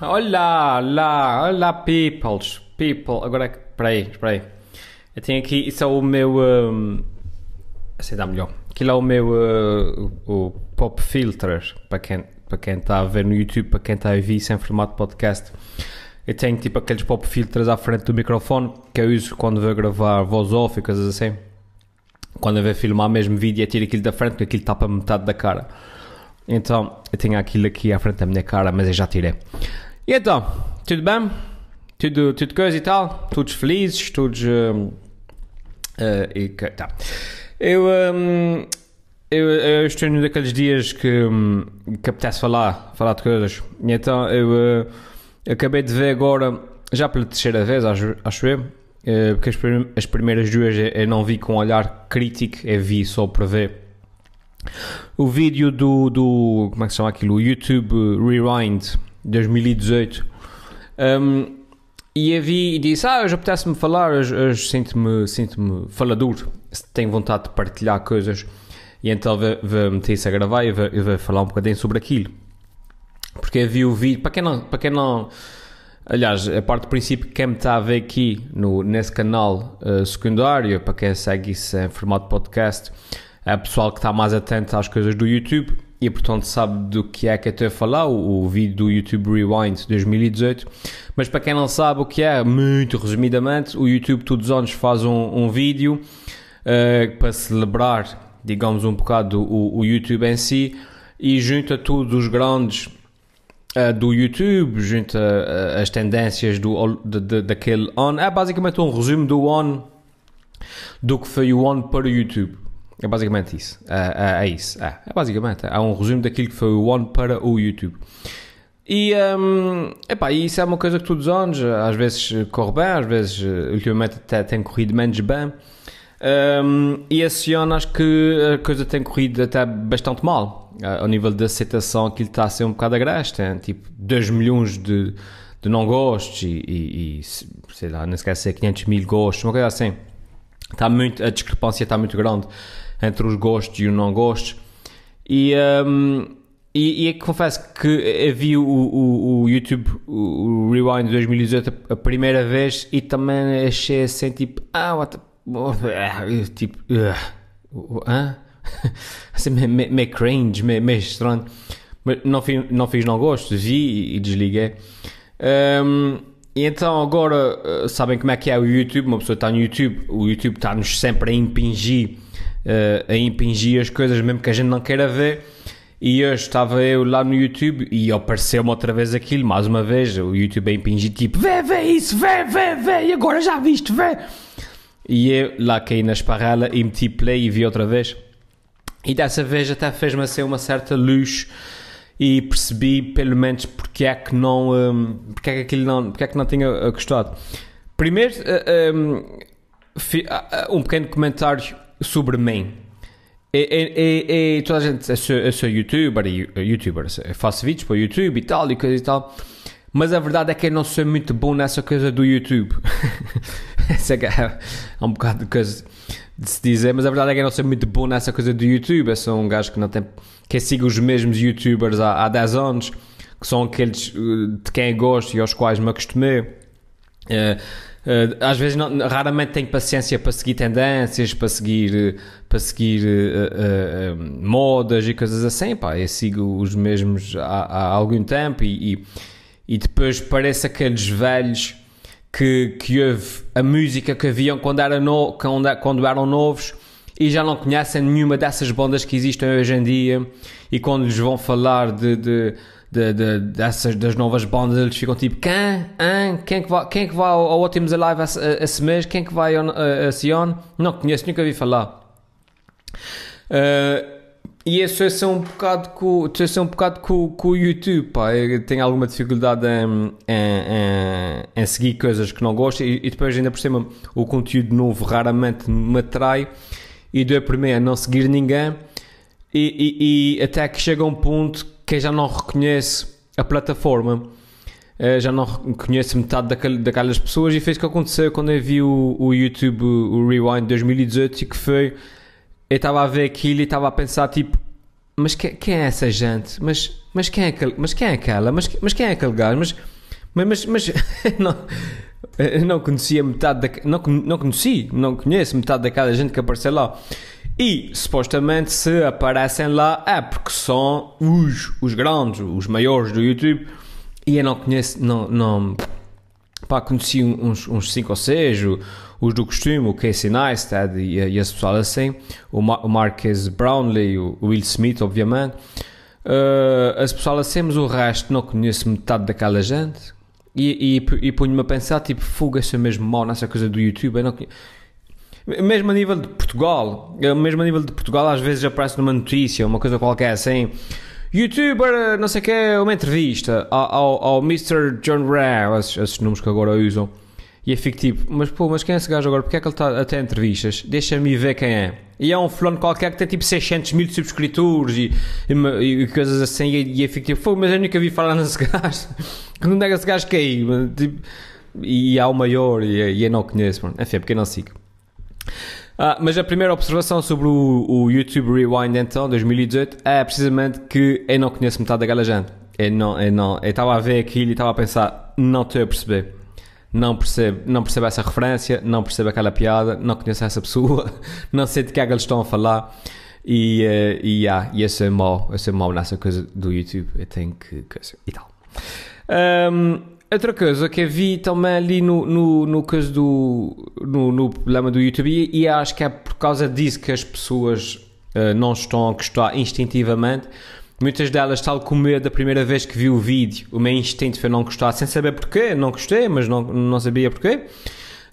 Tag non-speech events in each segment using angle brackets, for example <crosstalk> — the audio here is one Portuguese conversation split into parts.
Olá, olá, olá, peoples, people. Agora, é espera aí, espera aí. Eu tenho aqui, isso é o meu. Um, assim dá melhor. Aquilo é o meu uh, o pop filter para quem para quem está a ver no YouTube, para quem está a ouvir isso em formato podcast. Eu tenho tipo aqueles pop filters à frente do microfone que eu uso quando vou gravar voz off e coisas assim. Quando eu vou filmar mesmo vídeo, eu tiro aquilo da frente porque aquilo tapa metade da cara. Então, eu tenho aquilo aqui à frente da minha cara, mas eu já tirei. E então, tudo bem? Tudo, tudo coisa e tal? Todos felizes? Todos. Um, uh, e, tá. Eu, um, eu, eu estou num daqueles dias que, um, que apetece falar, falar de coisas. E então, eu uh, acabei de ver agora, já pela terceira vez, acho, acho eu, uh, porque as, as primeiras duas eu não vi com um olhar crítico, eu vi só para ver o vídeo do, do como é que se chama aquilo? O YouTube Rewind 2018 um, e eu vi e disse, ah, hoje apetece-me falar, hoje, hoje sinto-me sinto falador, tenho vontade de partilhar coisas. E então vou, meter isso a gravar e vou, vou falar um bocadinho sobre aquilo. Porque eu vi o vídeo, para quem não, para quem não aliás, a parte do princípio quem me está a ver aqui no, nesse canal uh, secundário, para quem segue isso em formato podcast é pessoal que está mais atento às coisas do YouTube e portanto sabe do que é que eu estou a falar, o, o, vídeo do YouTube Rewind 2018. Mas para quem não sabe o que é, muito resumidamente, o YouTube todos os anos faz um, um vídeo uh, para celebrar, digamos, um bocado o, o YouTube em si e junta todos os grandes uh, do YouTube, junta uh, as tendências do, de, de, daquele ano. É basicamente um resumo do ano do que foi o ano para o YouTube. É basicamente isso. É, é, é isso. É, é, basicamente. É um resumo daquilo que foi o One para o YouTube. E um, epá, isso é uma coisa que todos os anos, às vezes corre bem, às vezes ultimamente até tem corrido menos bem. Um, e esse ano acho que a coisa tem corrido até bastante mal. Ao nível de aceitação, aquilo está a ser um bocado agreste. Tem tipo 2 milhões de, de não gostos e, e, e sei lá, não esquece 500 mil gostos, uma coisa assim. Está muito, a discrepância está muito grande entre os gostos e os não gostos. E, um, e, e é que confesso que vi o, o, o YouTube, o, Rewind 2018 a primeira vez e também achei assim tipo, ah, what the, tipo, uh, uh, <laughs> assim meio, meio cringe, meio, meio estranho. Mas não fiz, não fiz não gosto, vi e, desliguei. Um, e então agora sabem como é que é o YouTube, uma pessoa está no YouTube, o YouTube está-nos sempre a impingir uh, a impingir as coisas mesmo que a gente não queira ver. E hoje estava eu lá no YouTube e apareceu-me outra vez aquilo, mais uma vez, o YouTube a impingir tipo, vê, vê isso, vê, vê, vê, e agora já viste, vê. E eu lá caí na esparrela e meti play e vi outra vez. E dessa vez até fez-me assim uma certa luz e percebi pelo menos porque é que não, um, porque é que aquilo não, porque é que não tinha uh, gostado. Primeiro, uh, um, uh, um pequeno comentário sobre mim. E, toda a gente, eu sou, eu sou youtuber, youtuber, faço vídeos para o YouTube e tal, e coisa e tal, mas a verdade é que eu não sou muito bom nessa coisa do YouTube. <laughs> Essa é, um bocado de coisa de se dizer, mas a verdade é que eu não sou muito bom nessa coisa do YouTube. Eu sou um gajo que não tem. que siga os mesmos youtubers há, há 10 anos, que são aqueles uh, de quem gosto e aos quais me acostumei. Uh, às vezes, não, raramente tenho paciência para seguir tendências, para seguir, para seguir uh, uh, modas e coisas assim. Pá, eu sigo os mesmos há, há algum tempo e, e, e, depois parece aqueles velhos que, que houve a música que haviam quando, era no, quando, quando eram novos e já não conhecem nenhuma dessas bandas que existem hoje em dia e quando lhes vão falar de, de de, de, dessas, das novas bandas, eles ficam tipo: quem? Hein? Quem, é que vai, quem é que vai ao, ao Optimus Alive esse mês? Quem é que vai a, a Sion? Não conheço, nunca vi falar. Uh, e isso é um bocado com, é um bocado com, com o YouTube, pá. Eu tenho alguma dificuldade em, em, em, em seguir coisas que não gosto e, e, depois, ainda por cima, o conteúdo novo raramente me atrai e dou por mim a não seguir ninguém. E, e, e até que chega um ponto que já não reconhece a plataforma, uh, já não reconhece metade daquelas pessoas e fez o que aconteceu quando eu vi o, o YouTube, o Rewind 2018 e que foi, eu estava a ver aquilo e estava a pensar tipo, mas que, quem é essa gente? Mas, mas, quem, é aquele, mas quem é aquela? Mas, mas quem é aquele gajo? Mas, mas, mas, mas <laughs> não, não conhecia metade da, não, não conheci, não conheço metade daquela gente que apareceu lá. E supostamente se aparecem lá é porque são os, os grandes, os maiores do YouTube. E eu não conheço, não, não pá, conheci uns, uns cinco ou seis, os do costume, o Casey Neistat e, e esse pessoal assim, o, Ma o Marquez Brownlee, o Will Smith, obviamente. Uh, esse pessoal assim, mas o resto não conheço metade daquela gente. E, e, e punho-me a pensar, tipo, fuga, isso é mesmo mal nessa coisa do YouTube. Eu não Mesmo a nível de Portugal, mesmo a nível de Portugal, às vezes aparece numa notícia, uma coisa qualquer assim. YouTuber, não sei o que, uma entrevista ao, ao, Mr. John Ray, esses, esses números que agora usam. E eu fico tipo, mas pô, mas quem é esse gajo agora? Porque é que ele está até entrevistas? Deixa-me ver quem é. E é um fulano qualquer que tem tipo 600 mil subscritores e, e, e coisas assim. E, e eu fico tipo, pô, mas eu nunca vi falar <laughs> nesse gajo. que não é que esse gajo cair? Tipo, e há o maior e, e eu não conheço, mano. Enfim, é porque eu não sigo. Ah, mas a primeira observação sobre o, o, YouTube Rewind então, 2018, é precisamente que eu não conheço metade daquela gente. Eu não, eu não, eu estava a ver aquilo e estava a pensar, não estou a perceber não percebo, não percebo essa referência, não percebo aquela piada, não conheço essa pessoa, <laughs> não sei de que é que eles estão a falar. E, uh, e, yeah, e eu sou mau, eu sou mau nessa coisa do YouTube, eu tenho que. e tal. Um, outra coisa que vi também ali no, no, no caso do. No, no problema do YouTube, e, acho que é por causa disso que as pessoas uh, não estão a gostar instintivamente Muitas delas, tal como eu, da primeira vez que vi o vídeo, o meu instinto foi não gostar, sem saber porquê. Não gostei, mas não, não sabia porquê.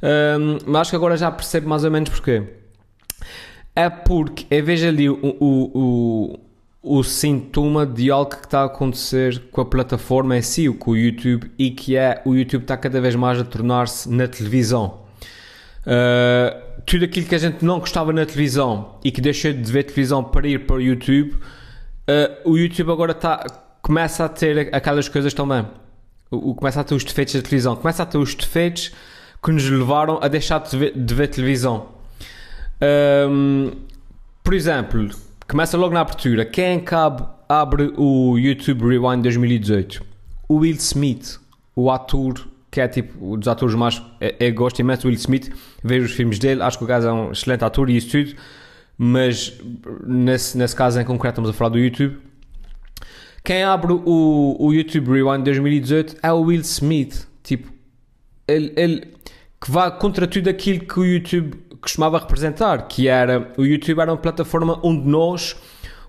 Um, mas acho que agora já percebo mais ou menos porquê. É porque eu vejo ali o, o, o, sintoma de algo que está a acontecer com a plataforma em si, com o YouTube, e que é o YouTube está cada vez mais a tornar-se na televisão. Uh, tudo aquilo que a gente não gostava na televisão e que deixou de ver televisão para ir para o YouTube uh, o YouTube agora tá, começa a ter aquelas coisas também. O, o, começa a ter os defeitos da televisão. Começa a ter os defeitos que nos levaram a deixar de ver, de ver televisão. Um, por exemplo, começa logo na abertura. Quem cabe abre o YouTube Rewind 2018? O Will Smith, o ator que é tipo um dos atores mais. Eu, gosto imenso do Will Smith, vejo os filmes dele, acho que o gajo é um excelente ator e isso tudo mas nesse, nesse caso em concreto estamos a falar do YouTube. Quem abre o, o YouTube Rewind 2018 é o Will Smith. Tipo, ele, ele que vai contra tudo aquilo que o YouTube costumava representar, que era o YouTube era uma plataforma onde nós,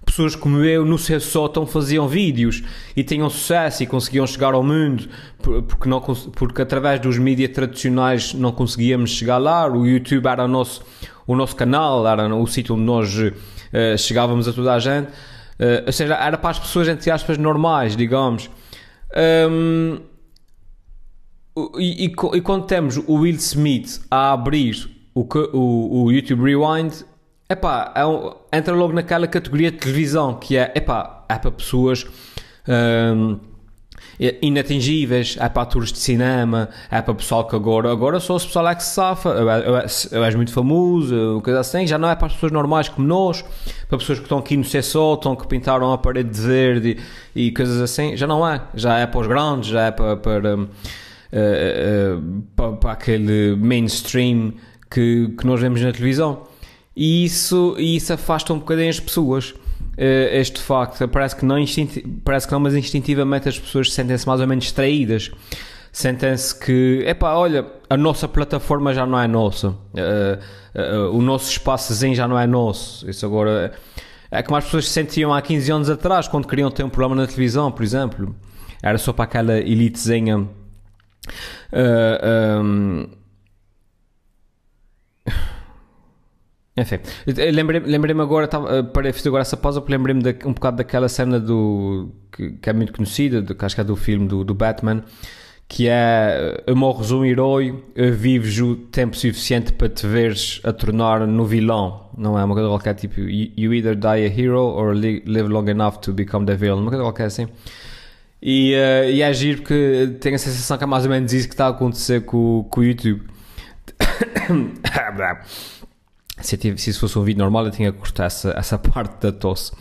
pessoas como eu, no seu sótão faziam vídeos e tinham sucesso e conseguiam chegar ao mundo, porque, não, porque através dos mídias tradicionais não conseguíamos chegar lá, o YouTube era o nosso o nosso canal, era o sítio onde nós uh, chegávamos a toda a gente. Uh, ou seja, era para as pessoas, entre aspas, normais, digamos. Um, e, e, e, quando temos o Will Smith a abrir o, o, o YouTube Rewind, epá, é um, entra logo naquela categoria de televisão que é, epá, é para pessoas. Um, inatingíveis, é para atores de cinema, é para pessoal que agora, agora só o pessoal é que se safa, eu, és muito famoso, coisa assim, já não é para as pessoas normais como nós, para pessoas que estão aqui no estão que pintaram a parede de verde e, e, coisas assim, já não é, já é para os grandes, já é para, para, uh, uh, para, para aquele mainstream que, que nós vemos na televisão. E isso, isso afasta um bocadinho as pessoas. Eh, este facto. Parece que, não parece que não, mas instintivamente as pessoas sentem-se mais ou menos distraídas. Sentem-se que, epá, olha, a nossa plataforma já não é nossa. Uh, uh, o nosso espaçozinho já não é nosso. Isso agora é como as pessoas se sentiam há 15 anos atrás, quando queriam ter um programa na televisão, por exemplo. Era só para aquela elitezinha. Um, Enfim, lembrei-me lembrei agora, eh, para fiz agora essa pausa porque lembrei-me um bocado daquela cena do que, que é muito conhecida, do, que acho que é do filme do, do Batman, que é eh, morres um herói, eh, vives o tempo suficiente para te veres a tornar no vilão. Não é uma coisa qualquer tipo you either die a hero or live long enough to become the villain, uma coisa qualquer assim. E, uh, e é giro porque tenho a sensação que é mais ou menos isso que está a acontecer com, com o YouTube. <coughs> Se, tive, se isso fosse um vídeo normal, eu tinha que cortar essa, essa <laughs> parte da tosse.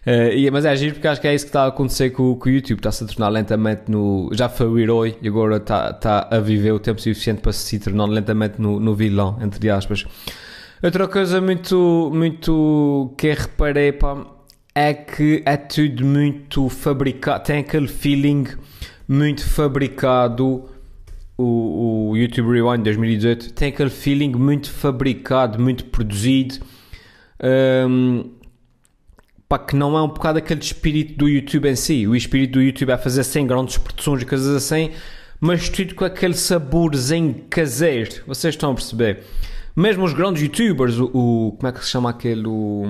Uh, mas é giro porque acho que é isso que está a acontecer com, com o YouTube. Está-se a tornar lentamente no. Já foi o herói e agora está, está a viver o tempo suficiente para se tornar lentamente no, no vilão, entre aspas. Outra coisa muito, muito que reparei pá, é que é tudo muito fabricado. Tem aquele feeling muito fabricado. O, o YouTube Rewind 2018 tem aquele feeling muito fabricado, muito produzido. Um, que não é um bocado aquele espírito do YouTube em si. O espírito do YouTube é fazer sem grandes produções e coisas assim, mas tudo com aquele saborzinho caseiro. Vocês estão a perceber? Mesmo os grandes YouTubers, o, o como é que se chama aquele? O,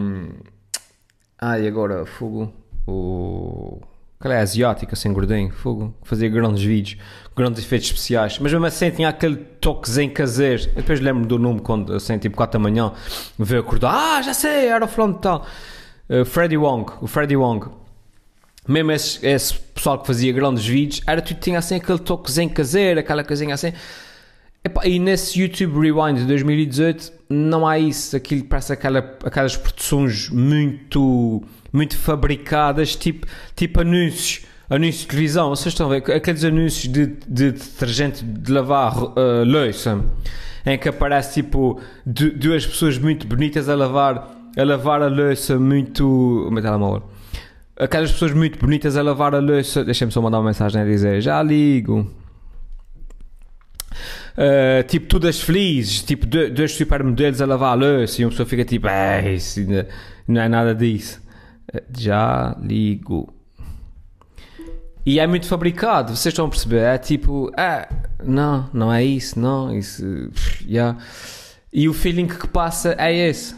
ai, agora, fogo. O. Qual é? Asiático, assim, gordinho, fogo. Fazia grandes vídeos, grandes efeitos especiais. Mas mesmo assim tinha aquele toquezinho caseiro. Eu depois lembro do nome quando, assim, tipo 4 da manhã, veio acordar. Ah, já sei, era o fulano de tal. Uh, Freddy Wong, o Freddy Wong. Mesmo esse, esse, pessoal que fazia grandes vídeos, era tudo, tinha assim aquele toquezinho caseiro, aquela coisinha assim. Epá, e nesse YouTube Rewind de 2018 não há isso. Aquilo parece aquela, aquelas produções muito, muito fabricadas, tipo, tipo anúncios. Anúncios de televisão, vocês estão a ver? Aqueles anúncios de, de detergente de lavar uh, louça, em que aparece tipo duas pessoas muito bonitas a lavar, a lavar a louça muito. Meu telemóvel. Aquelas pessoas muito bonitas a lavar a louça. Deixa-me só mandar uma mensagem a dizer: Já ligo. Uh, tipo, todas felizes, tipo, dois supermodelos a lavar a louça e uma pessoa fica tipo, é, isso não é nada disso. Uh, já ligo. E é muito fabricado, vocês estão a perceber? É tipo, ah, não, não é isso, não, isso, yeah. E o feeling que passa é esse.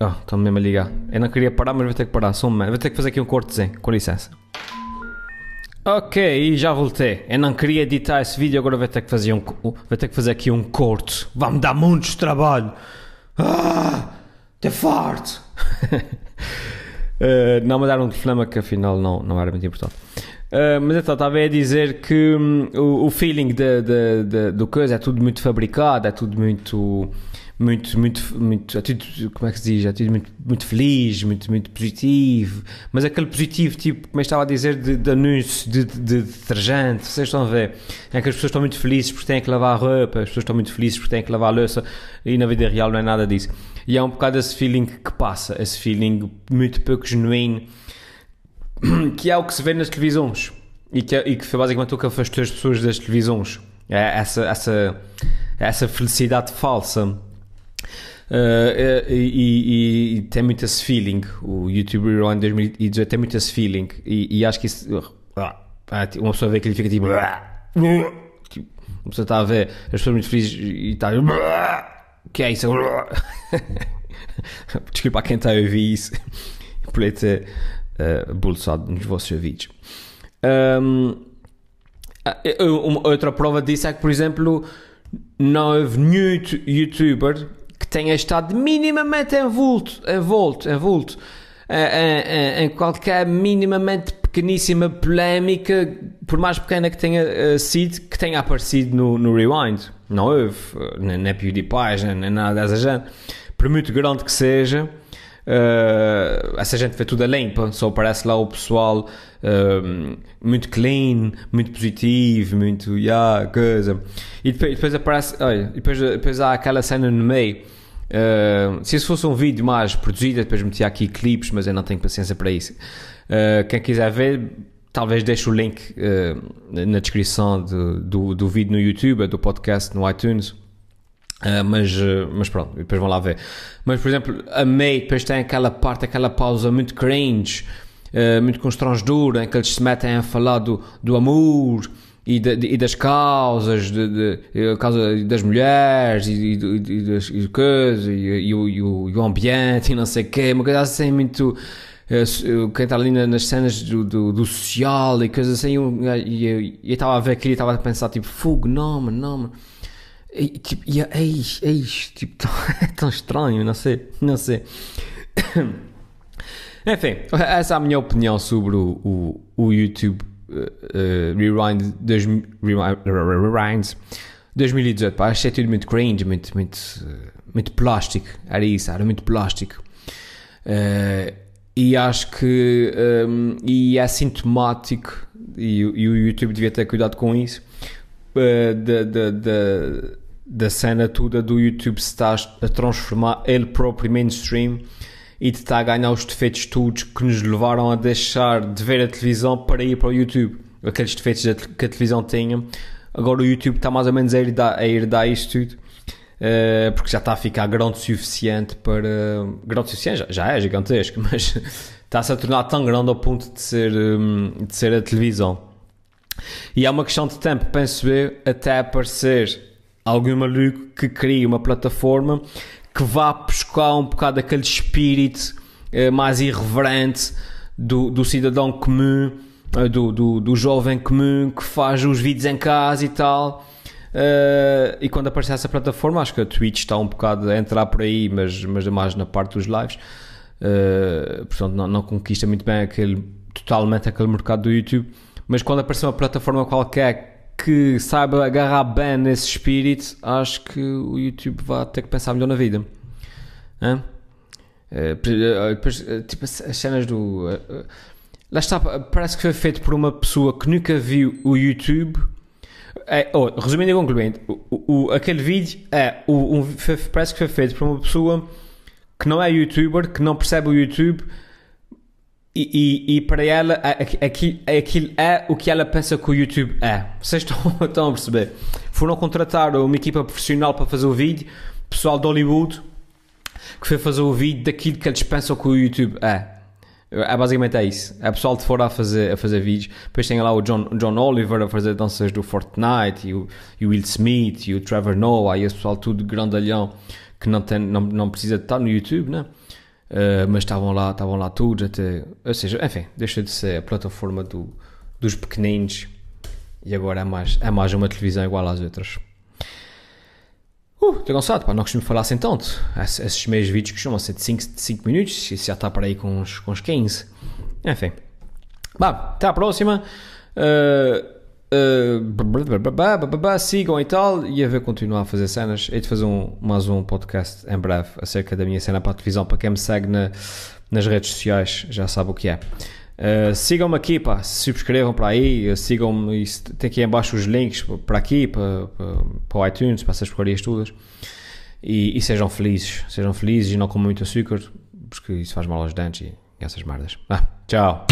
Oh, estão mesmo a ligar. Eu não queria parar, mas vou ter que parar, só um. Vou ter que fazer aqui um cortezinho, com licença. Ok, já voltei. Eu não queria editar esse vídeo, agora vou ter que fazer um, vou ter que fazer aqui um corte. Vai-me dar muito trabalho. Ah, de farto. uh, <laughs> não me deram um telefonema que afinal não, não era muito importante. Uh, mas então, estava a dizer que um, o, o, feeling de, de, de, do coisa é tudo muito fabricado, é tudo muito muito, muito, muito, tudo, como é que se diz, tudo muito, muito feliz, muito, muito positivo, mas aquele positivo, tipo, como eu estava a dizer, de, de anúncio de, de, de detergente, vocês estão a ver, é que as pessoas estão muito felizes porque têm que lavar a roupa, as pessoas estão muito felizes porque têm que lavar a louça, e na vida real não é nada disso. E é um bocado esse feeling que passa, esse feeling muito pouco genuíno, <clears throat> que é o que se vê nas televisões, e que, é, e que foi basicamente o que afastou as pessoas das televisões. É essa, essa, essa felicidade falsa Uh, e, e, e, tem muito esse feeling. O YouTube Rewind 2018 tem muito esse feeling. E, e acho que isso. Uh, uma pessoa vê que ele fica tipo. tipo uma pessoa está a ver as pessoas muito felizes e está. que é isso? <laughs> Desculpa quem está a ouvir isso <laughs> por ele ter uh, bolsado nos vossos vídeos. Um, outra prova disso é que, por exemplo, não houve nenhum youtuber tenha estado minimamente envolto, envolto, envolto em, em, qualquer minimamente pequeníssima polémica, por mais pequena que tenha sido, que tenha aparecido no, no Rewind. Não houve, nem, nem PewDiePie, nem nada dessa gente. Por muito grande que seja, uh, essa gente vê tudo a limpa, só aparece lá o pessoal uh, muito clean, muito positivo, muito, yeah, coisa. E depois, depois aparece, olha, depois, depois há aquela cena no meio Uh, se isso fosse um vídeo mais produzido, depois metia aqui clipes, mas eu não tenho paciência para isso. Uh, quem quiser ver, talvez deixe o link uh, na descrição de, do, do vídeo no YouTube, do podcast no iTunes. mas, mas pronto, depois vão lá ver. Mas, por exemplo, a May depois tem aquela parte, aquela pausa muito cringe, muito constrangedora, em que eles se metem a falar do, do amor e, de, de, e das causas, de, de, causa das mulheres e, e, das e, coisa, e, o, e, o, e o ambiente e não sei o quê, uma coisa assim muito. Eh, quem está ali nas cenas do, do, do social e coisas assim, e eu estava a ver aquilo e estava a pensar, tipo, fogo, não, mano, não, mano. E, tipo, e, eis, eis, tipo, <laughs> tão, é tão estranho, não sei, não sei. <coughs> Enfim, essa é a minha opinião sobre o, o, o YouTube uh, Rewind, dois, Rewind 2018, pá, achei tudo muito cringe, muito, muito, muito plástico, era isso, era muito plástico. Uh, e acho que um, e é sintomático e, e, o YouTube devia ter cuidado com isso uh, da, da, da, da cena toda do YouTube se está a transformar ele próprio mainstream e de estar a ganhar os defeitos todos que nos levaram a deixar de ver a televisão para ir para o YouTube aqueles defeitos que a televisão tinha agora o YouTube está mais ou menos a herdar, a herdar isto tudo Uh, porque já está a ficar grande o suficiente para. Grande o suficiente, já, já é gigantesco, <laughs> mas está-se a tornar tão grande ao ponto de ser, um, de ser a televisão. E é uma questão de tempo, penso eu, até aparecer algum maluco que crie uma plataforma que vá buscar um bocado aquele espírito uh, mais irreverente do, do cidadão comum, uh, do, do, do jovem comum que faz os vídeos em casa e tal Uh, e quando aparecer essa plataforma, acho que a Twitch está um bocado a entrar por aí, mas, mas mais na parte dos lives. Uh, portanto, não, não, conquista muito bem aquele, totalmente aquele mercado do YouTube. Mas quando aparecer uma plataforma qualquer que saiba agarrar bem nesse espírito, acho que o YouTube vai ter que pensar melhor na vida. Uh, depois, tipo, as cenas do. lá está, parece que foi feito por uma pessoa que nunca viu o YouTube é, oh, resumindo e concluindo, o, o, aquele vídeo é o, um, parece que foi feito por uma pessoa que não é youtuber, que não percebe o YouTube e, e, para ela aquilo, aquilo é o que ela pensa que o YouTube é. Vocês <laughs> estão, estão a perceber? Foram contratar uma equipa profissional para fazer o vídeo, pessoal de Hollywood, que foi fazer o vídeo daquilo que eles pensam que o YouTube é. É basicamente é isso. É pessoal de fora a fazer, a fazer vídeos. Depois tem lá o John, John Oliver a fazer danças do Fortnite, e o, e o Will Smith, e o Trevor Noah, e esse pessoal tudo grandalhão que não, tem, não, não precisa de estar no YouTube, né? Uh, mas estavam lá, estavam lá todos até. Ou seja, enfim, deixa de ser a plataforma do, dos pequeninos e agora é mais, é mais uma televisão igual às outras. Uh, estou cansado, pá, não costumo falar assim tanto. Esses meios vídeos costumam ser de 5, 5 minutos, e já está para aí com uns, com uns 15. Enfim. Bah, até à próxima. Uh, uh, sigam e tal. E a ver continuar a fazer cenas. Hei de fazer um, mais um podcast em breve acerca da minha cena para a televisão. Para quem me segue na, nas redes sociais, já sabe o que é. Uh, sigam-me aqui, pá, subscrevam para aí, sigam-me, tem aqui em baixo os links para aqui, para, para, para o iTunes, para essas porcarias todas. E, e, sejam felizes, sejam felizes e não comam muito açúcar, porque isso faz mal aos dentes e essas merdas. Ah, tchau!